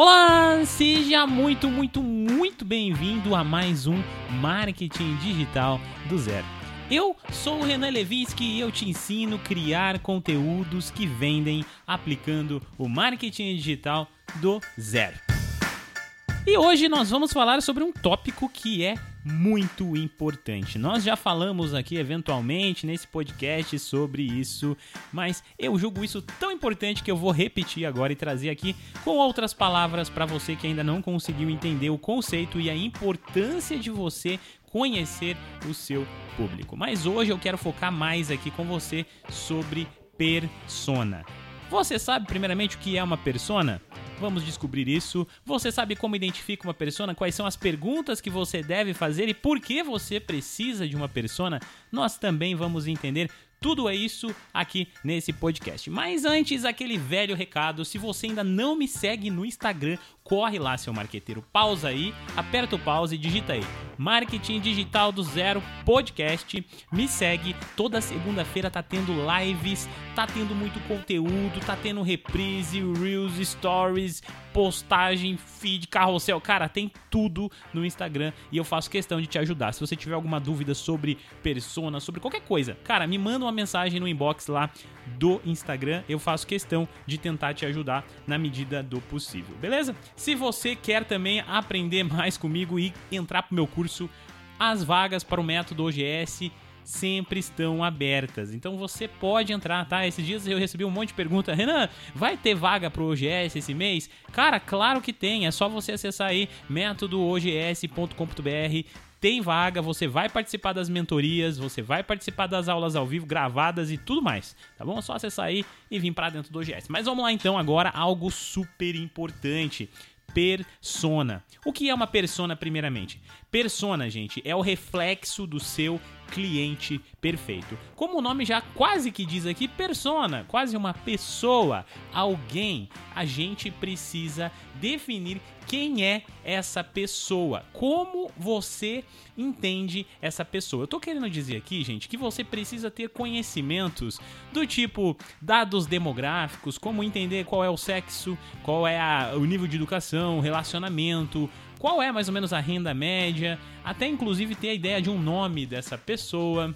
Olá, seja muito, muito, muito bem-vindo a mais um Marketing Digital do Zero. Eu sou o Renan Levinsky e eu te ensino a criar conteúdos que vendem aplicando o marketing digital do zero. E hoje nós vamos falar sobre um tópico que é muito importante. Nós já falamos aqui eventualmente nesse podcast sobre isso, mas eu julgo isso tão importante que eu vou repetir agora e trazer aqui com outras palavras para você que ainda não conseguiu entender o conceito e a importância de você conhecer o seu público. Mas hoje eu quero focar mais aqui com você sobre persona. Você sabe primeiramente o que é uma persona? Vamos descobrir isso. Você sabe como identifica uma persona? Quais são as perguntas que você deve fazer e por que você precisa de uma persona? Nós também vamos entender tudo é isso aqui nesse podcast. Mas antes, aquele velho recado: se você ainda não me segue no Instagram, corre lá, seu marqueteiro. Pausa aí, aperta o pause e digita aí. Marketing Digital do Zero Podcast. Me segue. Toda segunda-feira tá tendo lives, tá tendo muito conteúdo, tá tendo reprise, reels, stories, postagem, feed, carrossel. Cara, tem tudo no Instagram e eu faço questão de te ajudar. Se você tiver alguma dúvida sobre persona, sobre qualquer coisa, cara, me manda uma mensagem no inbox lá do Instagram. Eu faço questão de tentar te ajudar na medida do possível, beleza? Se você quer também aprender mais comigo e entrar pro meu curso, as vagas para o método OGS sempre estão abertas. Então você pode entrar, tá? Esses dias eu recebi um monte de pergunta, Renan, vai ter vaga pro OGS esse mês? Cara, claro que tem. É só você acessar aí métodoogs.com.br tem vaga, você vai participar das mentorias, você vai participar das aulas ao vivo gravadas e tudo mais, tá bom? É só acessar aí e vir para dentro do OGS. Mas vamos lá então agora algo super importante persona. O que é uma persona, primeiramente? Persona, gente, é o reflexo do seu cliente perfeito. Como o nome já quase que diz aqui, persona, quase uma pessoa, alguém. A gente precisa definir quem é essa pessoa, como você entende essa pessoa. Eu tô querendo dizer aqui, gente, que você precisa ter conhecimentos do tipo dados demográficos, como entender qual é o sexo, qual é a, o nível de educação, relacionamento, qual é mais ou menos a renda média, até inclusive ter a ideia de um nome dessa pessoa,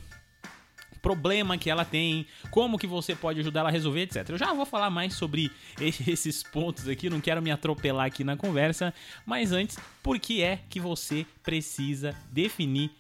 problema que ela tem, como que você pode ajudar ela a resolver, etc. Eu já vou falar mais sobre esses pontos aqui, não quero me atropelar aqui na conversa, mas antes, por que é que você precisa definir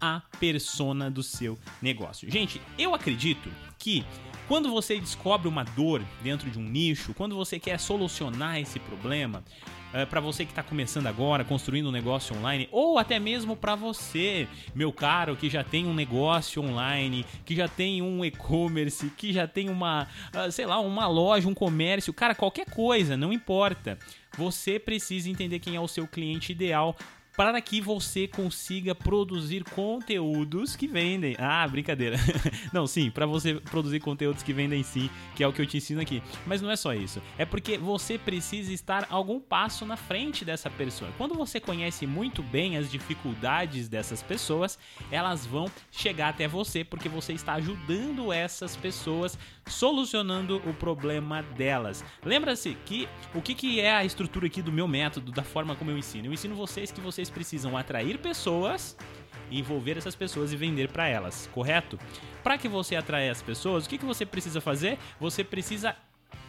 a persona do seu negócio? Gente, eu acredito que quando você descobre uma dor dentro de um nicho, quando você quer solucionar esse problema, é, para você que está começando agora, construindo um negócio online, ou até mesmo para você, meu caro, que já tem um negócio online, que já tem um e-commerce, que já tem uma, uh, sei lá, uma loja, um comércio, cara, qualquer coisa, não importa. Você precisa entender quem é o seu cliente ideal para que você consiga produzir conteúdos que vendem. Ah, brincadeira. não, sim, para você produzir conteúdos que vendem sim, que é o que eu te ensino aqui. Mas não é só isso. É porque você precisa estar algum passo na frente dessa pessoa. Quando você conhece muito bem as dificuldades dessas pessoas, elas vão chegar até você porque você está ajudando essas pessoas solucionando o problema delas. Lembra-se que o que, que é a estrutura aqui do meu método, da forma como eu ensino? Eu ensino vocês que vocês precisam atrair pessoas, envolver essas pessoas e vender para elas, correto? Para que você atraia as pessoas, o que, que você precisa fazer? Você precisa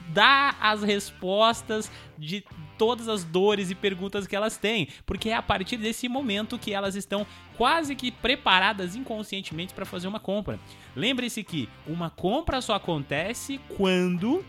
dar as respostas de todas as dores e perguntas que elas têm, porque é a partir desse momento que elas estão quase que preparadas inconscientemente para fazer uma compra. Lembre-se que uma compra só acontece quando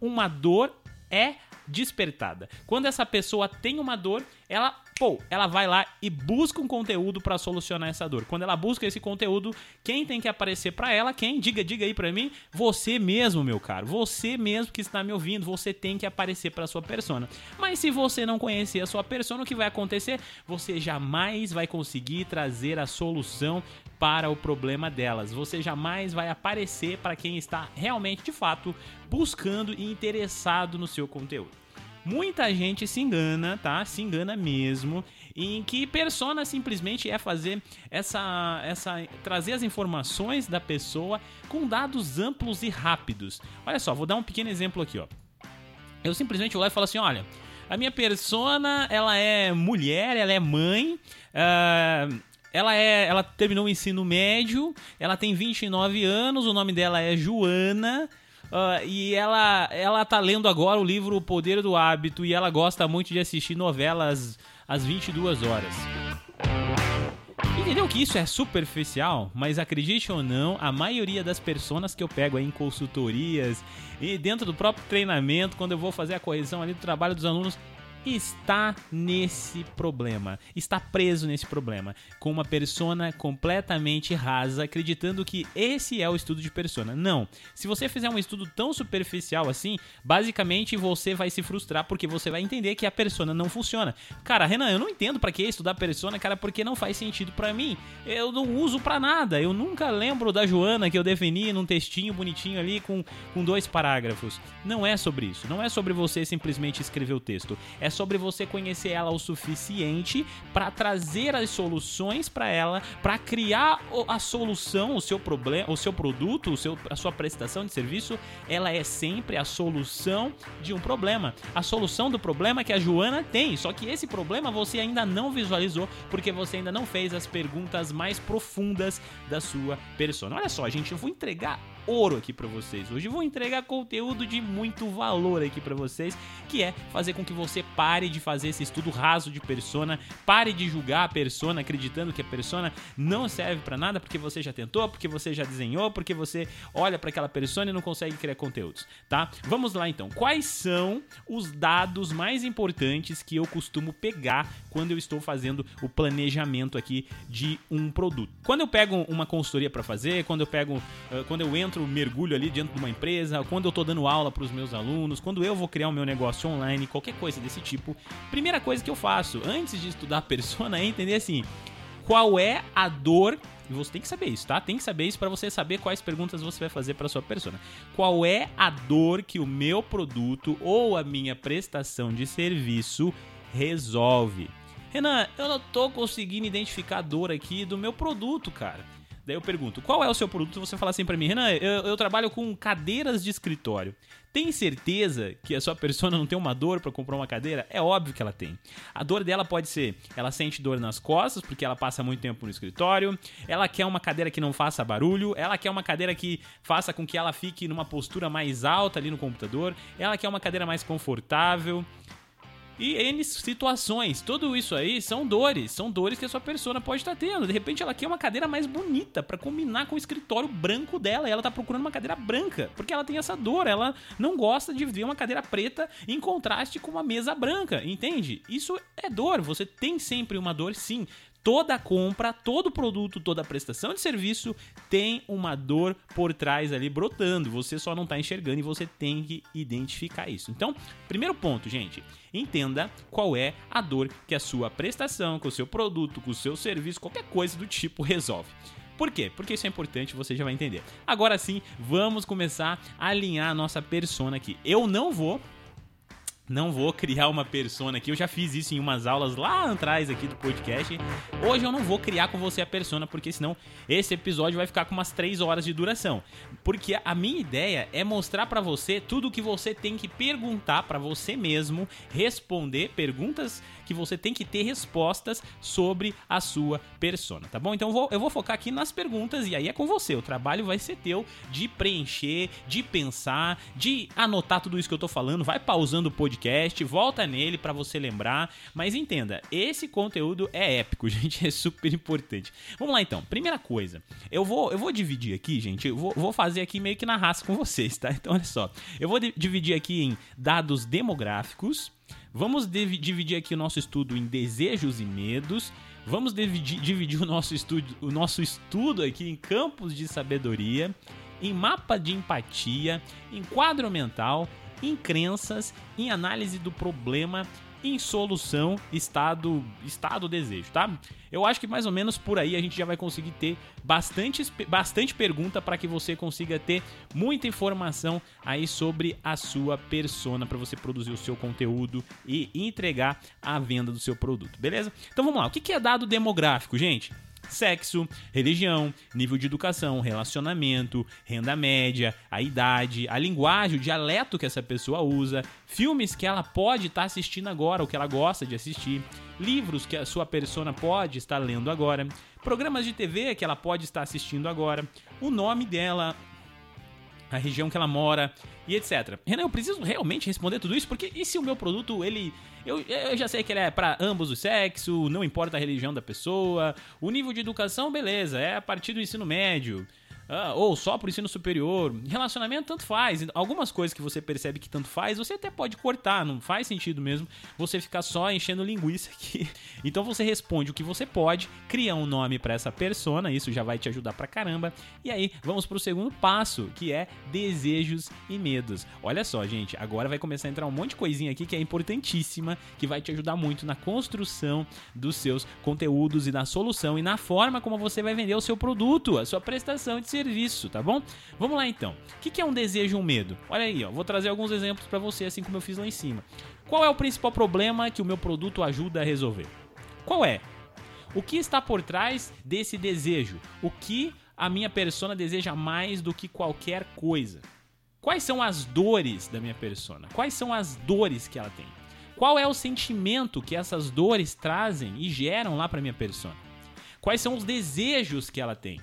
uma dor é despertada. Quando essa pessoa tem uma dor, ela, pô, ela vai lá e busca um conteúdo para solucionar essa dor. Quando ela busca esse conteúdo, quem tem que aparecer para ela? Quem? Diga, diga aí para mim. Você mesmo, meu caro. Você mesmo que está me ouvindo, você tem que aparecer para sua persona. Mas se você não conhecer a sua persona, o que vai acontecer? Você jamais vai conseguir trazer a solução para o problema delas. Você jamais vai aparecer para quem está realmente, de fato, buscando e interessado no seu conteúdo. Muita gente se engana, tá? Se engana mesmo em que persona simplesmente é fazer essa essa trazer as informações da pessoa com dados amplos e rápidos. Olha só, vou dar um pequeno exemplo aqui, ó. Eu simplesmente vou lá e falo assim, olha, A minha persona, ela é mulher, ela é mãe. Uh, ela é, ela terminou o ensino médio, ela tem 29 anos, o nome dela é Joana. Uh, e ela, ela tá lendo agora o livro O Poder do Hábito e ela gosta muito de assistir novelas às 22 horas. Entendeu que isso é superficial? Mas acredite ou não, a maioria das pessoas que eu pego aí em consultorias e dentro do próprio treinamento, quando eu vou fazer a correção ali do trabalho dos alunos, está nesse problema, está preso nesse problema, com uma persona completamente rasa, acreditando que esse é o estudo de persona. Não. Se você fizer um estudo tão superficial assim, basicamente você vai se frustrar porque você vai entender que a persona não funciona. Cara, Renan, eu não entendo para que estudar persona, cara, porque não faz sentido para mim. Eu não uso para nada. Eu nunca lembro da Joana que eu defini num textinho bonitinho ali com, com dois parágrafos. Não é sobre isso. Não é sobre você simplesmente escrever o texto. É é sobre você conhecer ela o suficiente para trazer as soluções para ela, para criar a solução, o seu problema, o seu produto, o seu, a sua prestação de serviço, ela é sempre a solução de um problema. A solução do problema que a Joana tem, só que esse problema você ainda não visualizou porque você ainda não fez as perguntas mais profundas da sua persona. Olha só, gente, eu vou entregar ouro aqui para vocês. Hoje vou entregar conteúdo de muito valor aqui para vocês, que é fazer com que você pare de fazer esse estudo raso de persona, pare de julgar a persona acreditando que a persona não serve para nada porque você já tentou, porque você já desenhou, porque você olha para aquela persona e não consegue criar conteúdos, tá? Vamos lá então. Quais são os dados mais importantes que eu costumo pegar quando eu estou fazendo o planejamento aqui de um produto? Quando eu pego uma consultoria para fazer, quando eu pego, quando eu entro entro, mergulho ali dentro de uma empresa, quando eu tô dando aula para os meus alunos, quando eu vou criar o meu negócio online, qualquer coisa desse tipo, primeira coisa que eu faço antes de estudar persona é entender assim, qual é a dor e você tem que saber isso, tá? Tem que saber isso para você saber quais perguntas você vai fazer para sua persona. Qual é a dor que o meu produto ou a minha prestação de serviço resolve? Renan, eu não tô conseguindo identificar a dor aqui do meu produto, cara. Daí eu pergunto, qual é o seu produto? Você fala assim para mim, Renan, eu, eu, trabalho com cadeiras de escritório. Tem certeza que a sua persona não tem uma dor para comprar uma cadeira? É óbvio que ela tem. A dor dela pode ser, ela sente dor nas costas porque ela passa muito tempo no escritório, ela quer uma cadeira que não faça barulho, ela quer uma cadeira que faça com que ela fique numa postura mais alta ali no computador, ela quer uma cadeira mais confortável e N situações. Tudo isso aí são dores, são dores que a sua persona pode estar tendo. De repente ela quer uma cadeira mais bonita para combinar com o escritório branco dela. E ela tá procurando uma cadeira branca, porque ela tem essa dor, ela não gosta de ver uma cadeira preta em contraste com uma mesa branca, entende? Isso é dor, você tem sempre uma dor sim toda compra, todo produto, toda prestação de serviço tem uma dor por trás ali brotando. Você só não está enxergando e você tem que identificar isso. Então, primeiro ponto, gente, entenda qual é a dor que a sua prestação, com o seu produto, com o seu serviço, qualquer coisa do tipo resolve. Por quê? Porque isso é importante, você já vai entender. Agora sim, vamos começar a alinhar a nossa persona aqui. Eu não vou não vou criar uma persona aqui. Eu já fiz isso em umas aulas lá atrás aqui do podcast. Hoje eu não vou criar com você a persona, porque senão esse episódio vai ficar com umas 3 horas de duração. Porque a minha ideia é mostrar para você tudo o que você tem que perguntar para você mesmo, responder perguntas que você tem que ter respostas sobre a sua persona, tá bom? Então eu vou, eu vou focar aqui nas perguntas e aí é com você. O trabalho vai ser teu de preencher, de pensar, de anotar tudo isso que eu tô falando. Vai pausando o podcast podcast, volta nele para você lembrar. Mas entenda, esse conteúdo é épico, gente, é super importante. Vamos lá então. Primeira coisa, eu vou, eu vou dividir aqui, gente, eu vou, vou fazer aqui meio que na raça com vocês, tá? Então olha só, eu vou dividir aqui em dados demográficos. Vamos dividir aqui o nosso estudo em desejos e medos. Vamos dividir, dividir o, nosso estudo, o nosso estudo aqui em campos de sabedoria, em mapa de empatia, em quadro mental em crenças, em análise do problema, em solução, estado, estado desejo, tá? Eu acho que mais ou menos por aí a gente já vai conseguir ter bastante, bastante pergunta para que você consiga ter muita informação aí sobre a sua persona para você produzir o seu conteúdo e entregar a venda do seu produto, beleza? Então vamos lá, o que é dado demográfico, gente? Sexo, religião, nível de educação, relacionamento, renda média, a idade, a linguagem, o dialeto que essa pessoa usa, filmes que ela pode estar tá assistindo agora, ou que ela gosta de assistir, livros que a sua persona pode estar lendo agora, programas de TV que ela pode estar assistindo agora, o nome dela, a região que ela mora e etc. Renan, eu preciso realmente responder tudo isso porque e se o meu produto ele eu, eu já sei que ele é para ambos os sexos, não importa a religião da pessoa, o nível de educação, beleza, é a partir do ensino médio. Uh, ou só pro ensino superior. Relacionamento tanto faz. Algumas coisas que você percebe que tanto faz, você até pode cortar, não faz sentido mesmo você ficar só enchendo linguiça aqui. Então você responde o que você pode, cria um nome para essa persona, isso já vai te ajudar pra caramba. E aí, vamos pro segundo passo, que é desejos e medos. Olha só, gente, agora vai começar a entrar um monte de coisinha aqui que é importantíssima, que vai te ajudar muito na construção dos seus conteúdos e na solução e na forma como você vai vender o seu produto, a sua prestação de serviço tá bom? Vamos lá então. O que é um desejo e um medo? Olha aí, ó, vou trazer alguns exemplos para você, assim como eu fiz lá em cima. Qual é o principal problema que o meu produto ajuda a resolver? Qual é? O que está por trás desse desejo? O que a minha persona deseja mais do que qualquer coisa? Quais são as dores da minha persona? Quais são as dores que ela tem? Qual é o sentimento que essas dores trazem e geram lá para minha persona? Quais são os desejos que ela tem?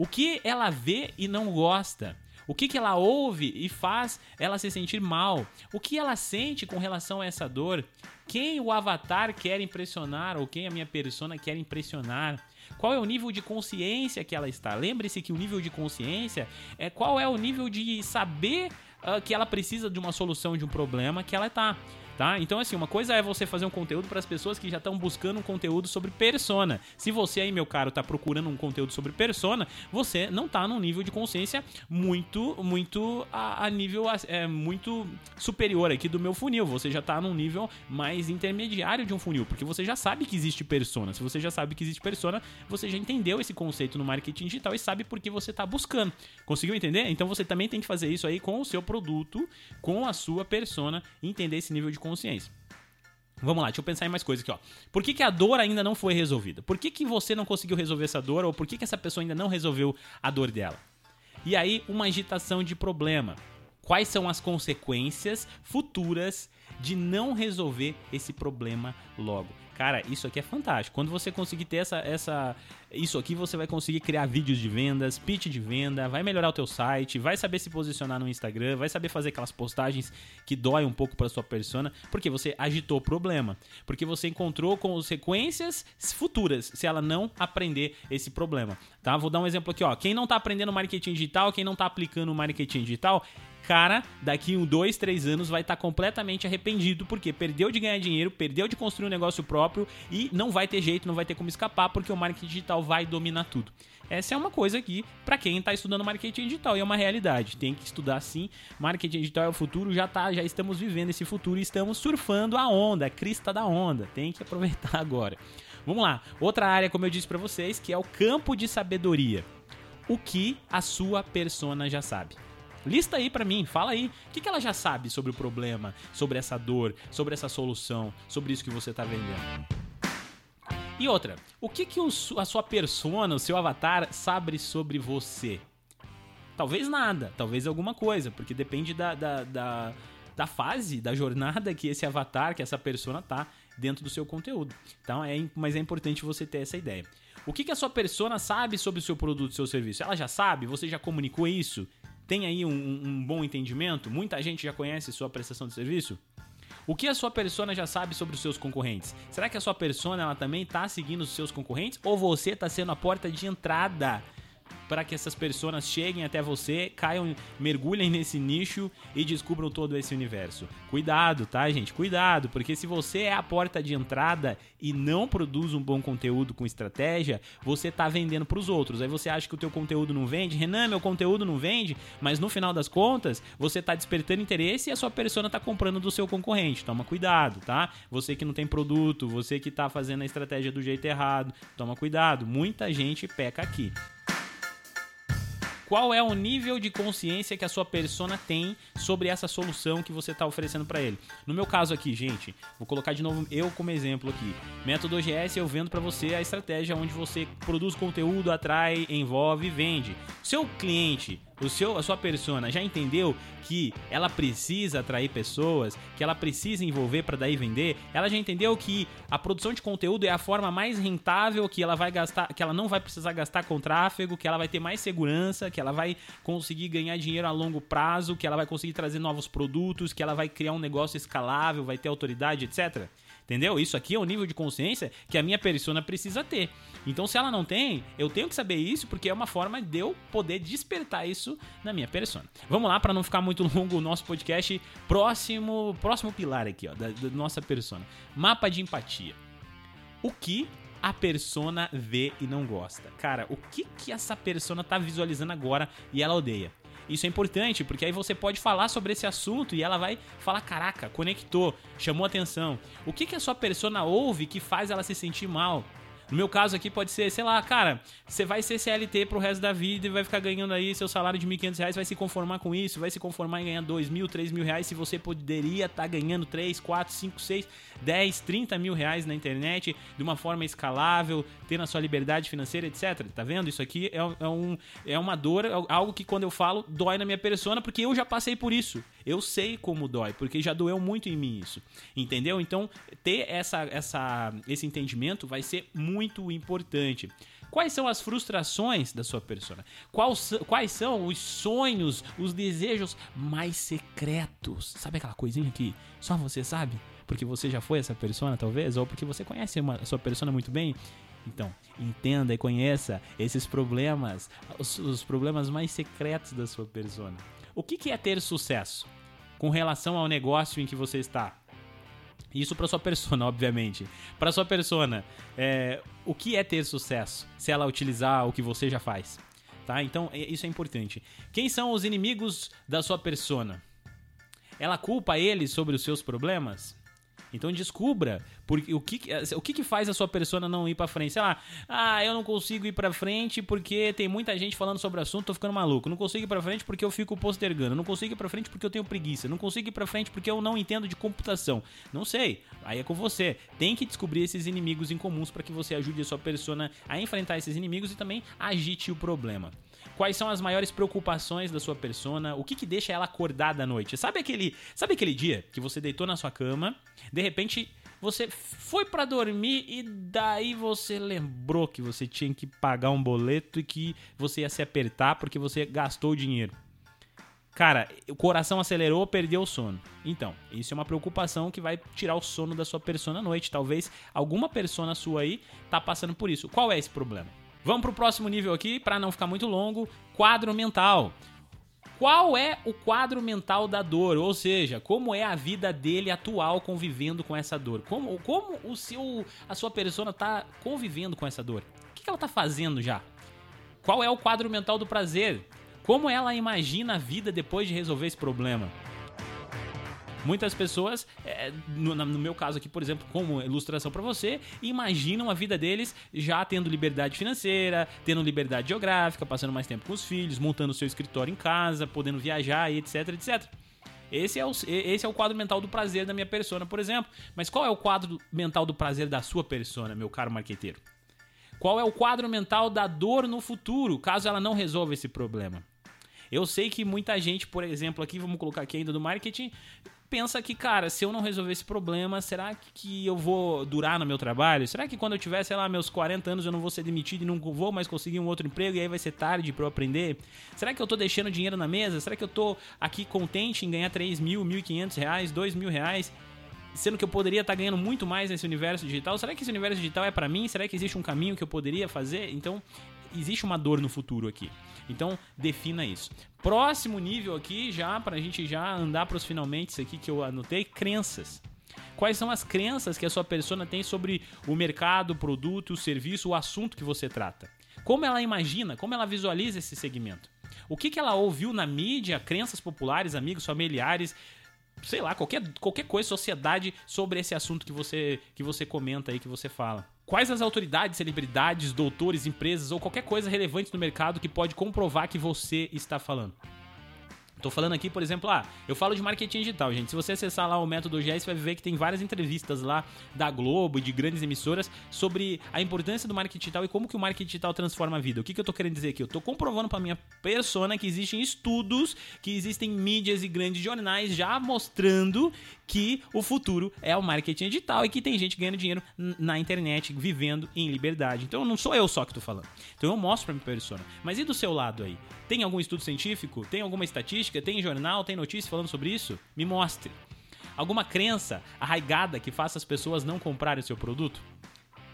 O que ela vê e não gosta? O que, que ela ouve e faz ela se sentir mal? O que ela sente com relação a essa dor? Quem o avatar quer impressionar ou quem a minha persona quer impressionar? Qual é o nível de consciência que ela está? Lembre-se que o nível de consciência é qual é o nível de saber uh, que ela precisa de uma solução de um problema que ela está tá? Então, assim, uma coisa é você fazer um conteúdo para as pessoas que já estão buscando um conteúdo sobre persona. Se você aí, meu caro, tá procurando um conteúdo sobre persona, você não tá num nível de consciência muito, muito a, a nível é, muito superior aqui do meu funil. Você já tá num nível mais intermediário de um funil, porque você já sabe que existe persona. Se você já sabe que existe persona, você já entendeu esse conceito no marketing digital e sabe por que você tá buscando. Conseguiu entender? Então você também tem que fazer isso aí com o seu produto, com a sua persona, entender esse nível de consciência consciência. Vamos lá, deixa eu pensar em mais coisas aqui, ó. Por que, que a dor ainda não foi resolvida? Por que, que você não conseguiu resolver essa dor? Ou por que, que essa pessoa ainda não resolveu a dor dela? E aí, uma agitação de problema. Quais são as consequências futuras de não resolver esse problema logo? Cara, isso aqui é fantástico. Quando você conseguir ter essa, essa, isso aqui, você vai conseguir criar vídeos de vendas, pitch de venda, vai melhorar o teu site, vai saber se posicionar no Instagram, vai saber fazer aquelas postagens que dói um pouco para sua persona, porque você agitou o problema, porque você encontrou consequências futuras se ela não aprender esse problema, tá? Vou dar um exemplo aqui, ó. Quem não tá aprendendo marketing digital, quem não tá aplicando marketing digital, cara, daqui um, dois, três anos vai estar tá completamente arrependido porque perdeu de ganhar dinheiro, perdeu de construir um negócio próprio e não vai ter jeito, não vai ter como escapar porque o marketing digital vai dominar tudo. Essa é uma coisa aqui para quem está estudando marketing digital e é uma realidade. Tem que estudar sim. Marketing digital é o futuro, já tá, já estamos vivendo esse futuro e estamos surfando a onda, a crista da onda. Tem que aproveitar agora. Vamos lá. Outra área, como eu disse para vocês, que é o campo de sabedoria. O que a sua persona já sabe. Lista aí para mim, fala aí. O que, que ela já sabe sobre o problema, sobre essa dor, sobre essa solução, sobre isso que você tá vendendo? E outra, o que, que o, a sua persona, o seu avatar, sabe sobre você? Talvez nada, talvez alguma coisa, porque depende da, da, da, da fase, da jornada que esse avatar, que essa persona tá dentro do seu conteúdo. Então, é, mas é importante você ter essa ideia. O que, que a sua persona sabe sobre o seu produto, seu serviço? Ela já sabe? Você já comunicou isso? Tem aí um, um bom entendimento? Muita gente já conhece sua prestação de serviço? O que a sua persona já sabe sobre os seus concorrentes? Será que a sua persona ela também está seguindo os seus concorrentes ou você está sendo a porta de entrada para que essas pessoas cheguem até você, caiam, mergulhem nesse nicho e descubram todo esse universo. Cuidado, tá, gente? Cuidado, porque se você é a porta de entrada e não produz um bom conteúdo com estratégia, você tá vendendo para os outros. Aí você acha que o teu conteúdo não vende? Renan, meu conteúdo não vende, mas no final das contas, você tá despertando interesse e a sua persona tá comprando do seu concorrente. Toma cuidado, tá? Você que não tem produto, você que tá fazendo a estratégia do jeito errado, toma cuidado. Muita gente peca aqui. Qual é o nível de consciência que a sua persona tem sobre essa solução que você está oferecendo para ele? No meu caso aqui, gente, vou colocar de novo eu como exemplo aqui. Método OGS eu vendo para você a estratégia onde você produz conteúdo, atrai, envolve e vende. Seu cliente o seu, a sua persona já entendeu que ela precisa atrair pessoas, que ela precisa envolver para daí vender, ela já entendeu que a produção de conteúdo é a forma mais rentável que ela vai gastar, que ela não vai precisar gastar com tráfego, que ela vai ter mais segurança, que ela vai conseguir ganhar dinheiro a longo prazo, que ela vai conseguir trazer novos produtos, que ela vai criar um negócio escalável, vai ter autoridade, etc. Entendeu? Isso aqui é o nível de consciência que a minha persona precisa ter. Então, se ela não tem, eu tenho que saber isso porque é uma forma de eu poder despertar isso na minha persona. Vamos lá, para não ficar muito longo o nosso podcast. Próximo, próximo pilar aqui, ó, da, da nossa persona: mapa de empatia. O que a persona vê e não gosta? Cara, o que que essa persona tá visualizando agora e ela odeia? Isso é importante, porque aí você pode falar sobre esse assunto e ela vai falar: caraca, conectou, chamou atenção. O que, que a sua persona ouve que faz ela se sentir mal? No meu caso aqui pode ser, sei lá, cara, você vai ser CLT pro resto da vida e vai ficar ganhando aí seu salário de R$ 1.500, vai se conformar com isso, vai se conformar em ganhar R$ mil, R$ mil reais, se você poderia estar tá ganhando 3, 4, 5, 6, 10, 30 mil reais na internet de uma forma escalável, tendo a sua liberdade financeira, etc. Tá vendo? Isso aqui é, é, um, é uma dor, é algo que quando eu falo dói na minha persona, porque eu já passei por isso. Eu sei como dói, porque já doeu muito em mim isso. Entendeu? Então, ter essa, essa, esse entendimento vai ser muito importante. Quais são as frustrações da sua persona? Quais, quais são os sonhos, os desejos mais secretos? Sabe aquela coisinha que só você sabe? Porque você já foi essa persona, talvez? Ou porque você conhece uma, a sua persona muito bem? Então, entenda e conheça esses problemas, os, os problemas mais secretos da sua persona. O que, que é ter sucesso com relação ao negócio em que você está? Isso para sua persona, obviamente. Para sua persona, é, o que é ter sucesso? Se ela utilizar o que você já faz, tá? Então é, isso é importante. Quem são os inimigos da sua persona? Ela culpa eles sobre os seus problemas? Então descubra porque, o, que, o que, que faz a sua persona não ir para frente. Sei lá, ah, eu não consigo ir para frente porque tem muita gente falando sobre o assunto, tô ficando maluco. Não consigo ir para frente porque eu fico postergando. Não consigo ir para frente porque eu tenho preguiça. Não consigo ir para frente porque eu não entendo de computação. Não sei. Aí é com você. Tem que descobrir esses inimigos em comuns para que você ajude a sua persona a enfrentar esses inimigos e também agite o problema. Quais são as maiores preocupações da sua persona? O que, que deixa ela acordada à noite? Sabe aquele, sabe aquele dia que você deitou na sua cama, de repente você foi para dormir e daí você lembrou que você tinha que pagar um boleto e que você ia se apertar porque você gastou dinheiro. Cara, o coração acelerou, perdeu o sono. Então, isso é uma preocupação que vai tirar o sono da sua persona à noite. Talvez alguma persona sua aí tá passando por isso. Qual é esse problema? Vamos pro próximo nível aqui, para não ficar muito longo, quadro mental. Qual é o quadro mental da dor? Ou seja, como é a vida dele atual convivendo com essa dor? Como, como o seu, a sua persona está convivendo com essa dor? O que ela está fazendo já? Qual é o quadro mental do prazer? Como ela imagina a vida depois de resolver esse problema? Muitas pessoas, é, no, no, meu caso aqui, por exemplo, como ilustração para você, imaginam a vida deles já tendo liberdade financeira, tendo liberdade geográfica, passando mais tempo com os filhos, montando seu escritório em casa, podendo viajar e etc, etc. Esse é, o, esse é o quadro mental do prazer da minha persona, por exemplo. Mas qual é o quadro mental do prazer da sua persona, meu caro marqueteiro? Qual é o quadro mental da dor no futuro, caso ela não resolva esse problema? Eu sei que muita gente, por exemplo, aqui, vamos colocar aqui ainda do marketing, pensa que, cara, se eu não resolver esse problema, será que eu vou durar no meu trabalho? Será que quando eu tiver, sei lá, meus 40 anos eu não vou ser demitido e não vou mais conseguir um outro emprego e aí vai ser tarde para eu aprender? Será que eu tô deixando dinheiro na mesa? Será que eu tô aqui contente em ganhar 3 mil, 1.500 reais, 2 mil reais? Sendo que eu poderia estar tá ganhando muito mais nesse universo digital. Será que esse universo digital é para mim? Será que existe um caminho que eu poderia fazer? Então, existe uma dor no futuro aqui. Então, defina isso. Próximo nível aqui, já para a gente já andar para os finalmente aqui que eu anotei, crenças. Quais são as crenças que a sua persona tem sobre o mercado, o produto, o serviço, o assunto que você trata? Como ela imagina, como ela visualiza esse segmento? O que, que ela ouviu na mídia, crenças populares, amigos, familiares, sei lá, qualquer, qualquer coisa, sociedade sobre esse assunto que você, que você comenta aí, que você fala? Quais as autoridades, celebridades, doutores, empresas ou qualquer coisa relevante no mercado que pode comprovar que você está falando? Tô falando aqui, por exemplo, ah, eu falo de marketing digital, gente. Se você acessar lá o método você vai ver que tem várias entrevistas lá da Globo e de grandes emissoras sobre a importância do marketing digital e como que o marketing digital transforma a vida. O que, que eu tô querendo dizer aqui? Eu tô comprovando para minha persona que existem estudos, que existem mídias e grandes jornais já mostrando que o futuro é o marketing digital e que tem gente ganhando dinheiro na internet, vivendo em liberdade. Então não sou eu só que tô falando. Então eu mostro pra minha persona. Mas e do seu lado aí? Tem algum estudo científico? Tem alguma estatística? Tem jornal? Tem notícia falando sobre isso? Me mostre. Alguma crença arraigada que faça as pessoas não comprarem o seu produto?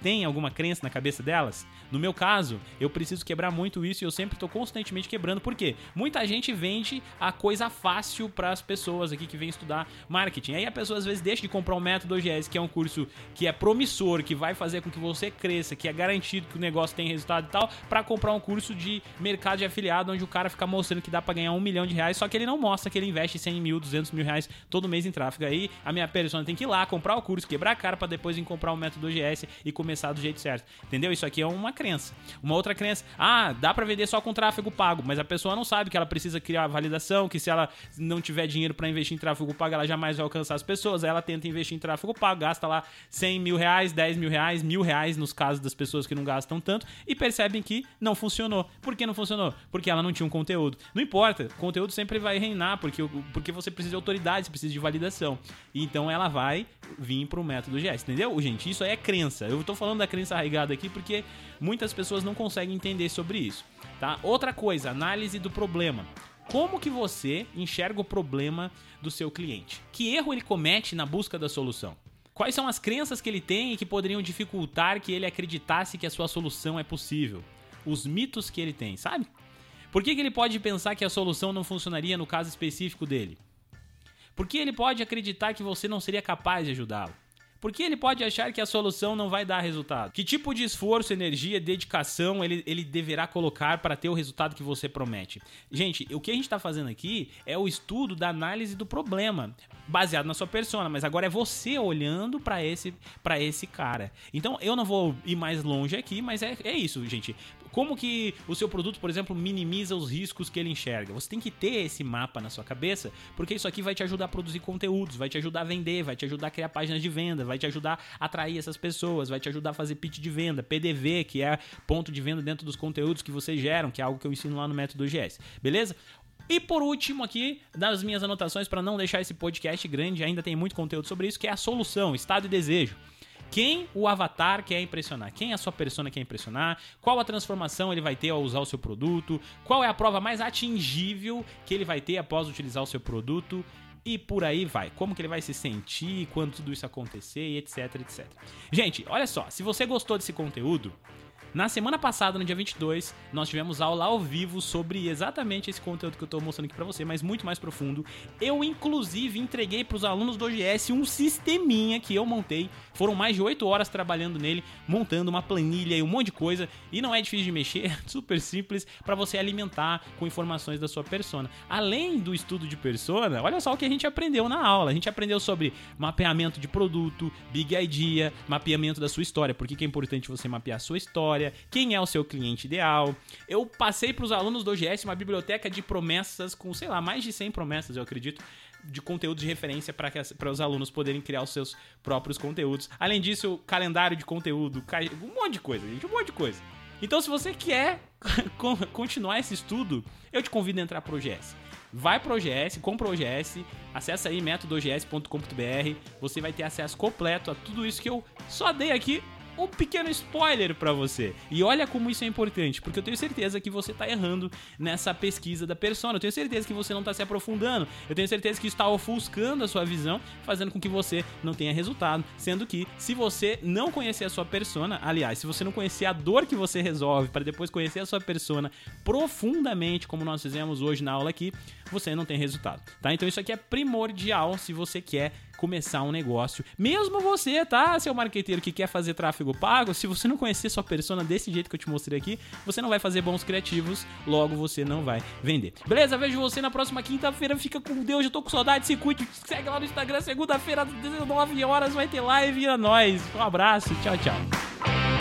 Tem alguma crença na cabeça delas? No meu caso, eu preciso quebrar muito isso e eu sempre estou constantemente quebrando. Por quê? Muita gente vende a coisa fácil para as pessoas aqui que vêm estudar marketing. Aí a pessoa às vezes deixa de comprar o método OGS, que é um curso que é promissor, que vai fazer com que você cresça, que é garantido que o negócio tem resultado e tal, para comprar um curso de mercado de afiliado, onde o cara fica mostrando que dá para ganhar um milhão de reais, só que ele não mostra que ele investe 100 mil, 200 mil reais todo mês em tráfego. Aí a minha persona tem que ir lá, comprar o curso, quebrar a cara para depois vir comprar o método OGS e começar do jeito certo. Entendeu? Isso aqui é uma crença. Uma outra crença, ah, dá para vender só com tráfego pago, mas a pessoa não sabe que ela precisa criar validação, que se ela não tiver dinheiro para investir em tráfego pago, ela jamais vai alcançar as pessoas. Aí ela tenta investir em tráfego pago, gasta lá 100 mil reais, 10 mil reais, mil reais nos casos das pessoas que não gastam tanto e percebem que não funcionou. Por que não funcionou? Porque ela não tinha um conteúdo. Não importa, o conteúdo sempre vai reinar, porque, porque você precisa de autoridade, você precisa de validação. Então ela vai vir para o método GS, entendeu? Gente, isso aí é crença. Eu tô falando da crença arraigada aqui porque muitas pessoas não conseguem entender sobre isso, tá? Outra coisa, análise do problema. Como que você enxerga o problema do seu cliente? Que erro ele comete na busca da solução? Quais são as crenças que ele tem e que poderiam dificultar que ele acreditasse que a sua solução é possível? Os mitos que ele tem, sabe? Por que, que ele pode pensar que a solução não funcionaria no caso específico dele? Por que ele pode acreditar que você não seria capaz de ajudá-lo? Por que ele pode achar que a solução não vai dar resultado? Que tipo de esforço, energia, dedicação ele, ele deverá colocar para ter o resultado que você promete? Gente, o que a gente está fazendo aqui é o estudo da análise do problema, baseado na sua persona, mas agora é você olhando para esse, esse cara. Então eu não vou ir mais longe aqui, mas é, é isso, gente. Como que o seu produto, por exemplo, minimiza os riscos que ele enxerga? Você tem que ter esse mapa na sua cabeça, porque isso aqui vai te ajudar a produzir conteúdos, vai te ajudar a vender, vai te ajudar a criar páginas de venda, vai te ajudar a atrair essas pessoas, vai te ajudar a fazer pitch de venda, PDV, que é ponto de venda dentro dos conteúdos que vocês geram, que é algo que eu ensino lá no método GS. Beleza? E por último aqui, das minhas anotações para não deixar esse podcast grande, ainda tem muito conteúdo sobre isso, que é a solução, estado e desejo. Quem o avatar quer impressionar? Quem a sua persona quer impressionar? Qual a transformação ele vai ter ao usar o seu produto? Qual é a prova mais atingível que ele vai ter após utilizar o seu produto? E por aí vai. Como que ele vai se sentir quando tudo isso acontecer e etc, etc. Gente, olha só, se você gostou desse conteúdo, na semana passada, no dia 22, nós tivemos aula ao vivo sobre exatamente esse conteúdo que eu estou mostrando aqui para você, mas muito mais profundo. Eu, inclusive, entreguei para os alunos do OGS um sisteminha que eu montei. Foram mais de 8 horas trabalhando nele, montando uma planilha e um monte de coisa. E não é difícil de mexer, é super simples para você alimentar com informações da sua persona. Além do estudo de persona, olha só o que a gente aprendeu na aula. A gente aprendeu sobre mapeamento de produto, big idea, mapeamento da sua história. Por que é importante você mapear a sua história? Quem é o seu cliente ideal. Eu passei para os alunos do OGS uma biblioteca de promessas com, sei lá, mais de 100 promessas, eu acredito, de conteúdo de referência para os alunos poderem criar os seus próprios conteúdos. Além disso, calendário de conteúdo, um monte de coisa, gente, um monte de coisa. Então, se você quer continuar esse estudo, eu te convido a entrar pro OGS. Vai pro OGS, compra o OGS, acessa aí métodoogs.com.br, você vai ter acesso completo a tudo isso que eu só dei aqui um pequeno spoiler para você. E olha como isso é importante, porque eu tenho certeza que você tá errando nessa pesquisa da persona. Eu tenho certeza que você não tá se aprofundando. Eu tenho certeza que está ofuscando a sua visão, fazendo com que você não tenha resultado. Sendo que, se você não conhecer a sua persona, aliás, se você não conhecer a dor que você resolve para depois conhecer a sua persona profundamente, como nós fizemos hoje na aula aqui, você não tem resultado, tá? Então isso aqui é primordial se você quer começar um negócio. Mesmo você, tá, seu marqueteiro que quer fazer tráfego pago, se você não conhecer sua persona desse jeito que eu te mostrei aqui, você não vai fazer bons criativos, logo você não vai vender. Beleza? Vejo você na próxima quinta-feira. Fica com Deus, eu tô com saudade. Se cuide, segue lá no Instagram, segunda-feira, às 19 horas, vai ter live. a nós. Um abraço, tchau, tchau.